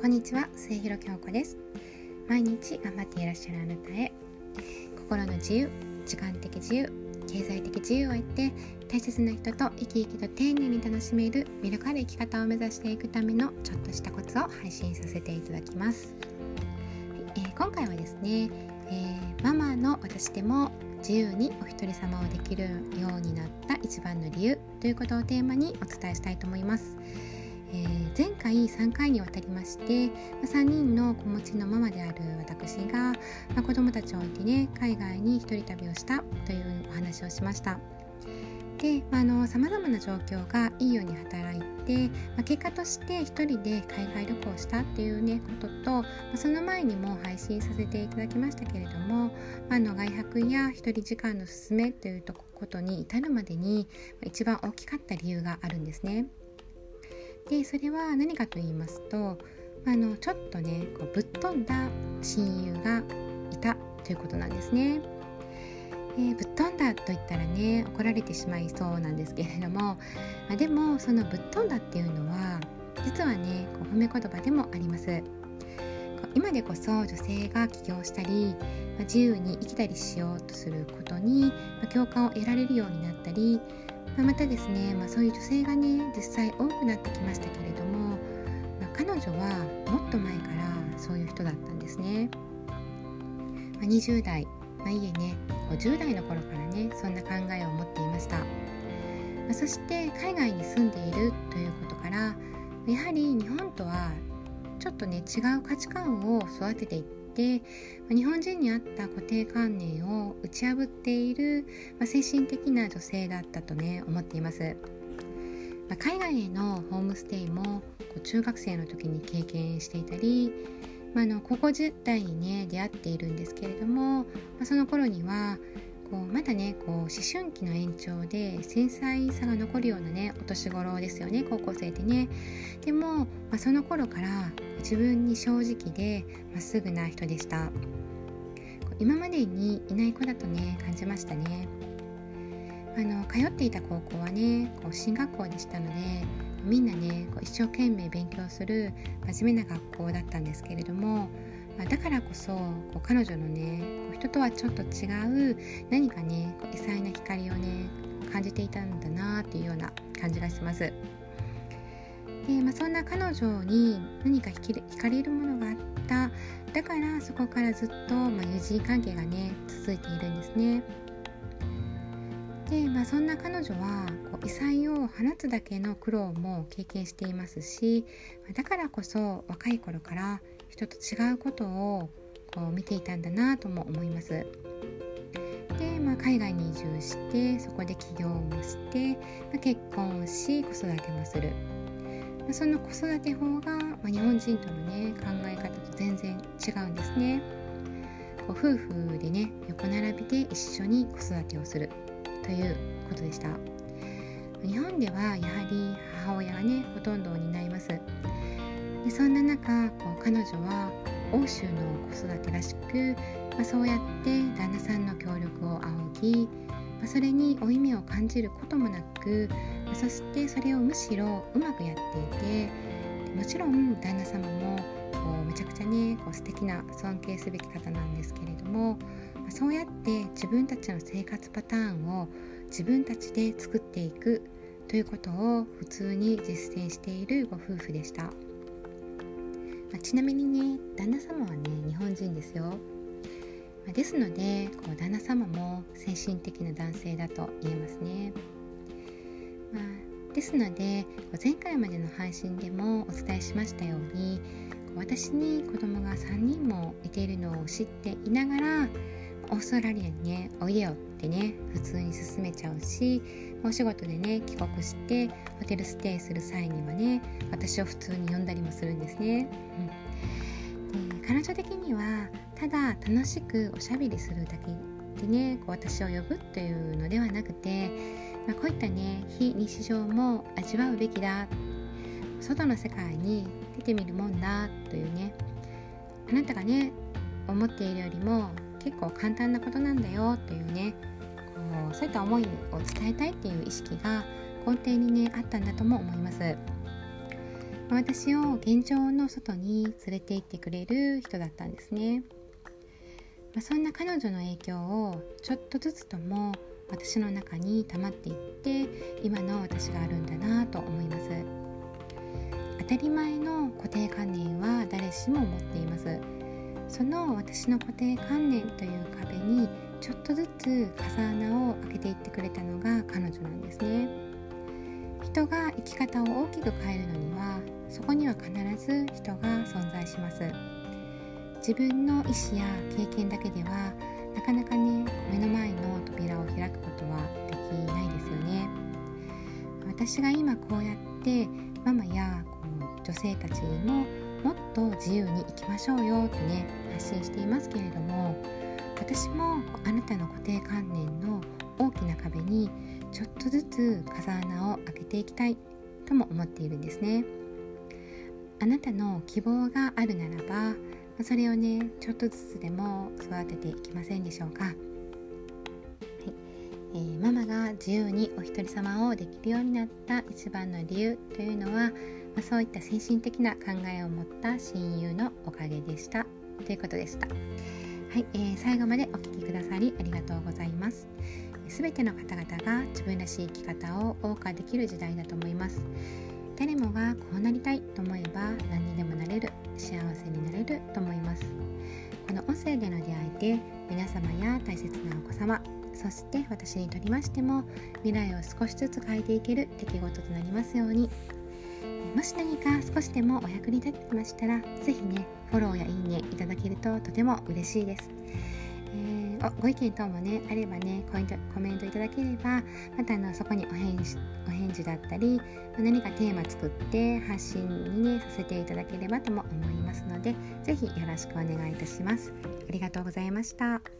こんにちは末広京子です。毎日頑張っていらっしゃるあなたへ。心の自由時間的自由経済的自由を得て大切な人と生き生きと丁寧に楽しめる魅力ある生き方を目指していくためのちょっとしたコツを配信させていただきます、えー、今回はですね、えー、ママの私でも自由にお一人様をできるようになった一番の理由ということをテーマにお伝えしたいと思います。えー、前回3回にわたりまして、ま3人の子持ちのママである私が、ま子供たちを置いてね海外に一人旅をしたというお話をしました。でさまざ、まな状況がいいように働いて、まあ、結果として一人で海外旅行したっていうねことと、まあ、その前にも配信させていただきましたけれども、まあ、の外泊や一人時間の勧めということに至るまでに一番大きかった理由があるんですね。でそれは何かと言いますとあのちょっとねこうぶっ飛んだ親友がいたということなんですね。えー、ぶっ飛んだと言ったらね怒られてしまいそうなんですけれども、まあ、でもそのぶっ飛んだっていうのは実はねこう褒め言葉でもあります。今でこそ女性が起業したり、ま、自由に生きたりしようとすることに、ま、共感を得られるようになったり、まあ、またですね、まあ、そういう女性がね実際多くなってきましたけれども、まあ、彼女はもっと前からそういう人だったんですね。まあ、20代、まあ、いえね10代の頃からねそんな考えを持っていました、ま、そして海外に住んでいるということからやはり日本とはちょっとね違う価値観を育てていって日本人に合った固定観念を打ち破っている、まあ、精神的な女性だったとね思っています、まあ、海外へのホームステイも中学生の時に経験していたりまあ、の高校時代にね出会っているんですけれども、まあ、その頃にはこうまだねこう思春期の延長で繊細さが残るようなねお年頃ですよね高校生でね。でも、まあ、その頃から自分に正直でまっすぐな人でした。今までにいない子だとね感じましたね。あの通っていた高校はねこう進学校でしたのでみんなねこう一生懸命勉強する真面目な学校だったんですけれども、まあ、だからこそこう彼女のねこう人とはちょっと違う何かね異彩な光をね感じていたんだなっていうような感じがします。でまあ、そんな彼女に何か惹かれるものがあっただからそこからずっと、まあ、友人関係がね続いているんですね。で、まあ、そんな彼女はこう異彩を放つだけの苦労も経験していますしだからこそ若い頃から人と違うことをこう見ていたんだなとも思います。で、まあ、海外に移住してそこで起業もして、まあ、結婚をし子育てもする、まあ、その子育て法が、まあ、日本人とのね考え方と全然違うんですね。こう夫婦でね横並びで一緒に子育てをするということでした日本ではやはり母親がねほとんどを担いますでそんな中こう彼女は欧州の子育てらしく、まあ、そうやって旦那さんの協力を仰ぎ、まあ、それに負い目を感じることもなく、そしてそれをむしろうまくやっていてもちろん旦那様もこうめちゃくちゃねこう素敵な尊敬すべき方なんですけれどもまそうやって自分たちの生活パターンを自分たちで作っていくということを普通に実践しているご夫婦でした、まあ、ちなみにね旦那様はね日本人ですよ、まあ、ですのでこう旦那様も精神的な男性だと言えますね、まあ、ですので前回までの配信でもお伝えしましたように私に子供が3人もいているのを知っていながらオーストラリアにねおいでよってね普通に勧めちゃうしお仕事でね帰国してホテルステイする際にはね私を普通に呼んだりもするんですね、うん、で彼女的にはただ楽しくおしゃべりするだけでねこう私を呼ぶというのではなくて、まあ、こういったね非日常も味わうべきだ。外の世界に出てみるもんだというねあなたがね思っているよりも結構簡単なことなんだよというねこうそういった思いを伝えたいっていう意識が根底にねあったんだとも思います。私を現状の外に連れて行ってくれる人だったんですね、まあ、そんな彼女の影響をちょっとずつとも私の中に溜まっていって今の私があるんだなと思います。当たり前の固定観念は誰しも持っています。その私の固定観念という壁にちょっとずつ風穴を開けていってくれたのが彼女なんですね。人が生き方を大きく変えるのにはそこには必ず人が存在します。自分の意思や経験だけではなかなかね目の前の扉を開くことはできないですよね。私が今こうやってママやこう女性たちにもっと自由に生きましょうよとね発信していますけれども私もあなたの固定観念の大きな壁にちょっとずつ風穴を開けていきたいとも思っているんですね。あなたの希望があるならばそれをねちょっとずつでも育てていきませんでしょうか、はい。えー、ママが自由にお一人様をできるようになった一番の理由というのは、まあ、そういった精神的な考えを持った親友のおかげでしたということでした。はい、えー、最後までお聴きくださりありがとうございます。すべての方々が自分らしい生き方を謳歌できる時代だと思います。誰もがこうなりたいと思えば何にでもなれる、幸せになれると思います。この音声での出会いで皆様や大切なお子様、そして私にとりましても未来を少しずつ変えていける出来事となりますように。もし何か少しでもお役に立ってましたら、是非ね、フォローやいいねいただけるととても嬉しいです。えー、ご意見等もね、あればねコイント、コメントいただければ、またあのそこにお返事お返事だったり、何かテーマ作って発信にね、させていただければとも思いますので、是非よろしくお願いいたします。ありがとうございました。